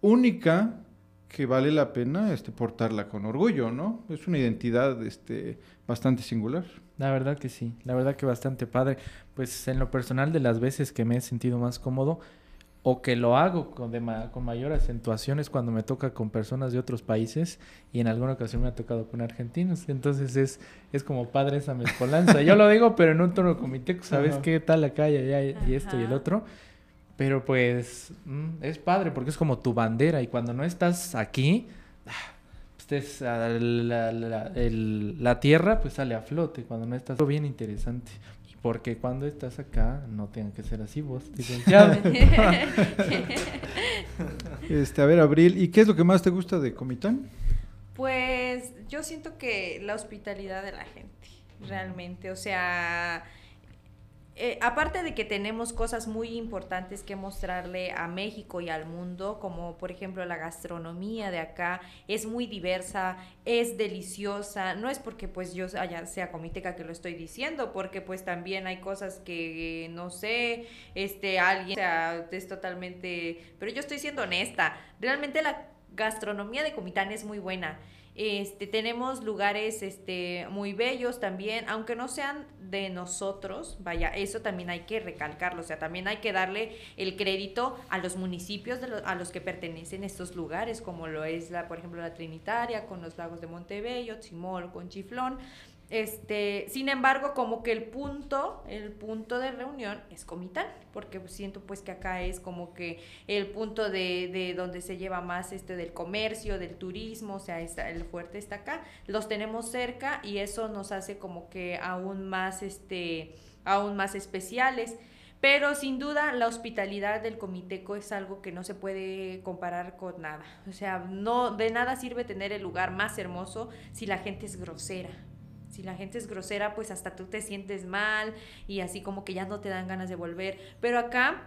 única que vale la pena este, portarla con orgullo, ¿no? Es una identidad este, bastante singular. La verdad que sí, la verdad que bastante padre. Pues en lo personal de las veces que me he sentido más cómodo, o que lo hago con, con mayor acentuación es cuando me toca con personas de otros países y en alguna ocasión me ha tocado con argentinos. Entonces es, es como padre esa mezcolanza. Yo lo digo, pero en un tono comité, ¿sabes qué tal acá y allá y esto y el otro? Pero pues mm, es padre porque es como tu bandera y cuando no estás aquí, pues la, la, la, tierra pues sale a flote cuando no estás. Bien interesante. Porque cuando estás acá, no tengan que ser así vos, este, a ver, Abril, ¿y qué es lo que más te gusta de Comitán? Pues yo siento que la hospitalidad de la gente, realmente. O sea, eh, aparte de que tenemos cosas muy importantes que mostrarle a México y al mundo, como por ejemplo la gastronomía de acá, es muy diversa, es deliciosa, no es porque pues yo haya, sea comiteca que lo estoy diciendo, porque pues también hay cosas que no sé, este alguien sea, es totalmente, pero yo estoy siendo honesta, realmente la gastronomía de Comitán es muy buena. Este, tenemos lugares este, muy bellos también, aunque no sean de nosotros, vaya, eso también hay que recalcarlo, o sea, también hay que darle el crédito a los municipios de a los que pertenecen estos lugares, como lo es, la, por ejemplo, la Trinitaria, con los lagos de Montebello, Chimol, con Chiflón, este, sin embargo, como que el punto, el punto de reunión es Comitán, porque siento pues que acá es como que el punto de, de donde se lleva más este del comercio, del turismo, o sea, está, el fuerte está acá, los tenemos cerca y eso nos hace como que aún más, este, aún más especiales. Pero sin duda la hospitalidad del comiteco es algo que no se puede comparar con nada. O sea, no de nada sirve tener el lugar más hermoso si la gente es grosera si la gente es grosera, pues hasta tú te sientes mal y así como que ya no te dan ganas de volver. Pero acá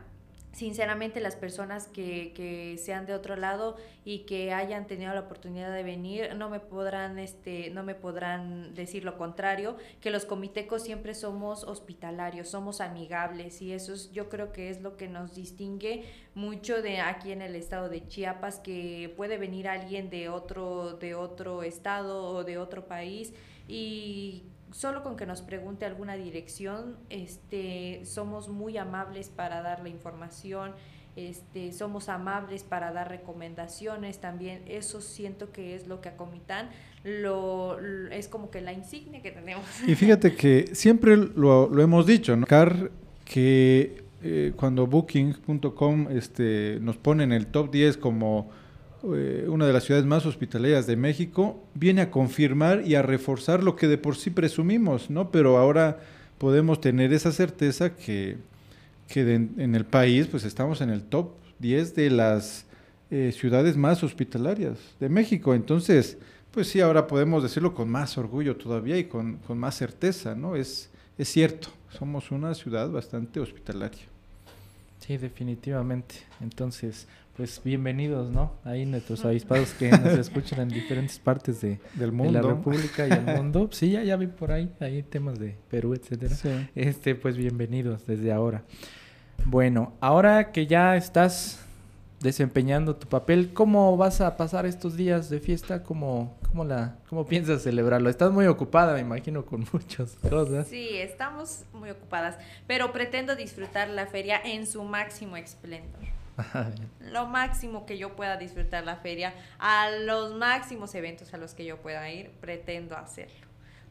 sinceramente las personas que, que, sean de otro lado y que hayan tenido la oportunidad de venir no me podrán este no me podrán decir lo contrario que los comitecos siempre somos hospitalarios somos amigables y eso es, yo creo que es lo que nos distingue mucho de aquí en el estado de Chiapas que puede venir alguien de otro de otro estado o de otro país y solo con que nos pregunte alguna dirección, este, somos muy amables para dar la información, este, somos amables para dar recomendaciones también, eso siento que es lo que a Comitán lo, es como que la insignia que tenemos. Y fíjate que siempre lo, lo hemos dicho, ¿no? Car, que eh, cuando booking.com este, nos pone en el top 10 como eh, una de las ciudades más hospitalarias de México, viene a confirmar y a reforzar lo que de por sí presumimos, ¿no? Pero ahora podemos tener esa certeza que, en el país pues estamos en el top 10 de las eh, ciudades más hospitalarias de México. Entonces, pues sí, ahora podemos decirlo con más orgullo todavía y con, con más certeza, ¿no? Es, es cierto, somos una ciudad bastante hospitalaria. Sí, definitivamente. Entonces, pues bienvenidos, ¿no? Ahí nuestros avispados que nos escuchan en diferentes partes de, Del mundo. la República y el mundo. Sí, ya, ya vi por ahí, hay temas de Perú, etcétera. Este, pues bienvenidos desde ahora. Bueno, ahora que ya estás desempeñando tu papel, ¿cómo vas a pasar estos días de fiesta? ¿Cómo, cómo, la, cómo piensas celebrarlo? Estás muy ocupada, me imagino, con muchas cosas. Sí, estamos muy ocupadas, pero pretendo disfrutar la feria en su máximo esplendor. lo máximo que yo pueda disfrutar la feria, a los máximos eventos a los que yo pueda ir, pretendo hacerlo.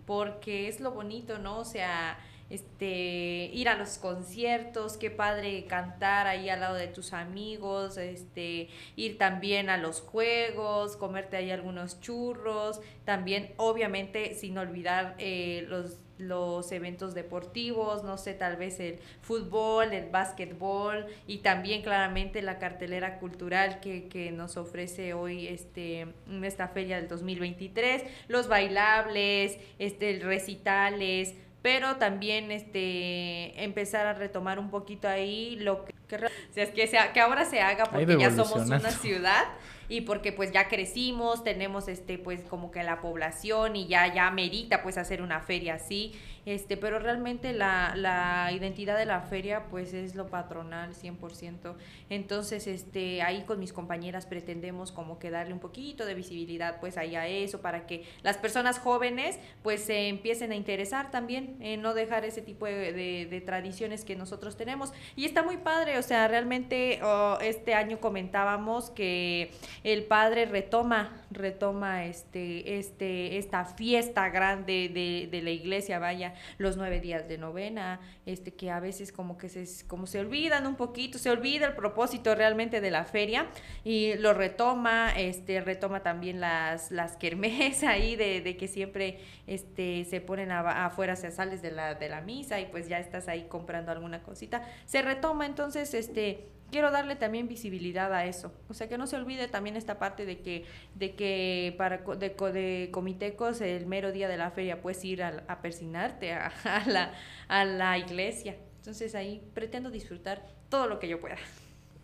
Porque es lo bonito, ¿no? O sea, este, ir a los conciertos, qué padre cantar ahí al lado de tus amigos, este, ir también a los juegos, comerte ahí algunos churros, también obviamente sin olvidar eh, los los eventos deportivos, no sé, tal vez el fútbol, el básquetbol y también claramente la cartelera cultural que, que nos ofrece hoy este, esta feria del 2023, los bailables, este, recitales, pero también este empezar a retomar un poquito ahí lo que, que, es que, sea, que ahora se haga porque ya somos una ciudad y porque pues ya crecimos, tenemos este pues como que la población y ya ya merita pues hacer una feria así este, pero realmente la, la identidad de la feria pues es lo patronal 100%. Entonces, este, ahí con mis compañeras pretendemos como que darle un poquito de visibilidad pues ahí a eso para que las personas jóvenes pues se empiecen a interesar también en no dejar ese tipo de, de, tradiciones que nosotros tenemos. Y está muy padre, o sea, realmente oh, este año comentábamos que el padre retoma, retoma este, este, esta fiesta grande de, de la iglesia, vaya, los nueve días de novena, este, que a veces como que se, como se olvidan un poquito, se olvida el propósito realmente de la feria y lo retoma, este, retoma también las, las kermés ahí de, de que siempre este, se ponen afuera, se sales de la, de la misa y pues ya estás ahí comprando alguna cosita, se retoma entonces este quiero darle también visibilidad a eso. O sea, que no se olvide también esta parte de que, de que para de, de comitecos el mero día de la feria puedes ir a, a persinarte a, la, a la iglesia. Entonces ahí pretendo disfrutar todo lo que yo pueda.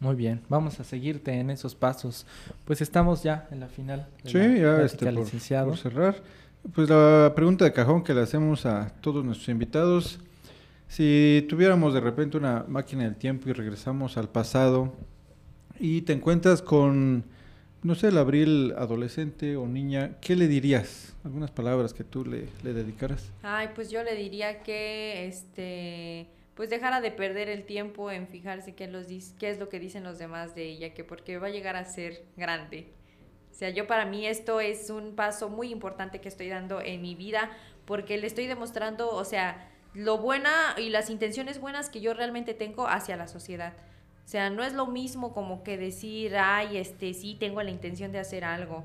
Muy bien, vamos a seguirte en esos pasos. Pues estamos ya en la final. sí, ya este, por cerrar. Pues la pregunta de cajón que le hacemos a todos nuestros invitados si tuviéramos de repente una máquina del tiempo y regresamos al pasado y te encuentras con, no sé, el abril adolescente o niña, ¿qué le dirías? Algunas palabras que tú le, le dedicaras. Ay, pues yo le diría que, este, pues dejara de perder el tiempo en fijarse qué, los, qué es lo que dicen los demás de ella, que porque va a llegar a ser grande. O sea, yo para mí esto es un paso muy importante que estoy dando en mi vida porque le estoy demostrando, o sea, lo buena y las intenciones buenas que yo realmente tengo hacia la sociedad. O sea, no es lo mismo como que decir, ay, este, sí tengo la intención de hacer algo.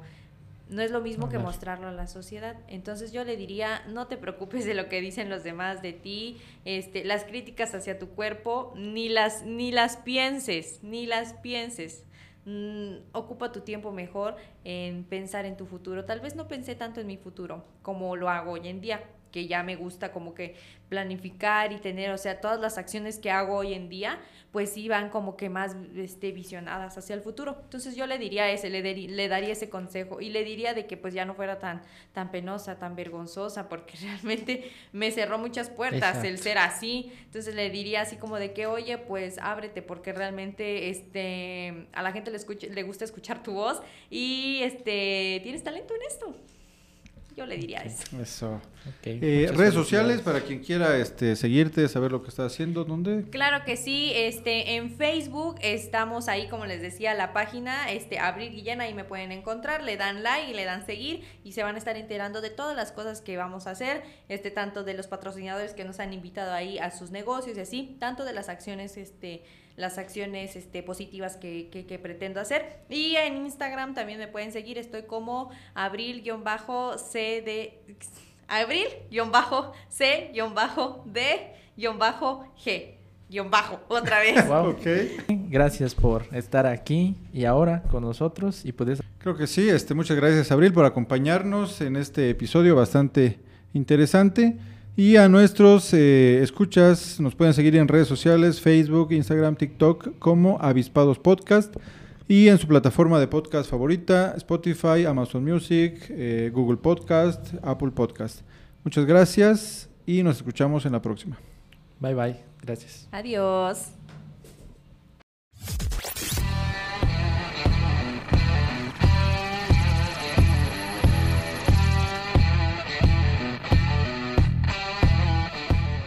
No es lo mismo que mostrarlo a la sociedad. Entonces yo le diría, no te preocupes de lo que dicen los demás de ti, este, las críticas hacia tu cuerpo, ni las, ni las pienses, ni las pienses. Mm, ocupa tu tiempo mejor en pensar en tu futuro. Tal vez no pensé tanto en mi futuro como lo hago hoy en día, que ya me gusta como que planificar y tener, o sea, todas las acciones que hago hoy en día, pues sí van como que más este, visionadas hacia el futuro. Entonces yo le diría ese, le, le daría ese consejo y le diría de que pues ya no fuera tan, tan penosa, tan vergonzosa, porque realmente me cerró muchas puertas el ser así. Entonces le diría así como de que, oye, pues ábrete, porque realmente este, a la gente le, escucha, le gusta escuchar tu voz y este, tienes talento en esto. Yo le diría eso. Eso. Eh, redes sociales para quien quiera este, seguirte, saber lo que estás haciendo, ¿dónde? Claro que sí, este, en Facebook estamos ahí, como les decía, la página, este, Abril Guillén, ahí me pueden encontrar, le dan like y le dan seguir y se van a estar enterando de todas las cosas que vamos a hacer, este, tanto de los patrocinadores que nos han invitado ahí a sus negocios y así, tanto de las acciones, este, las acciones este, positivas que, que, pretendo hacer. Y en Instagram también me pueden seguir, estoy como abril-c de... Abril-c-d-g bajo, otra vez. Gracias por estar aquí y ahora con nosotros y puedes... Creo que sí, este, muchas gracias Abril por acompañarnos en este episodio bastante interesante. Y a nuestros eh, escuchas nos pueden seguir en redes sociales, Facebook, Instagram, TikTok como Avispados Podcast y en su plataforma de podcast favorita, Spotify, Amazon Music, eh, Google Podcast, Apple Podcast. Muchas gracias y nos escuchamos en la próxima. Bye bye, gracias. Adiós.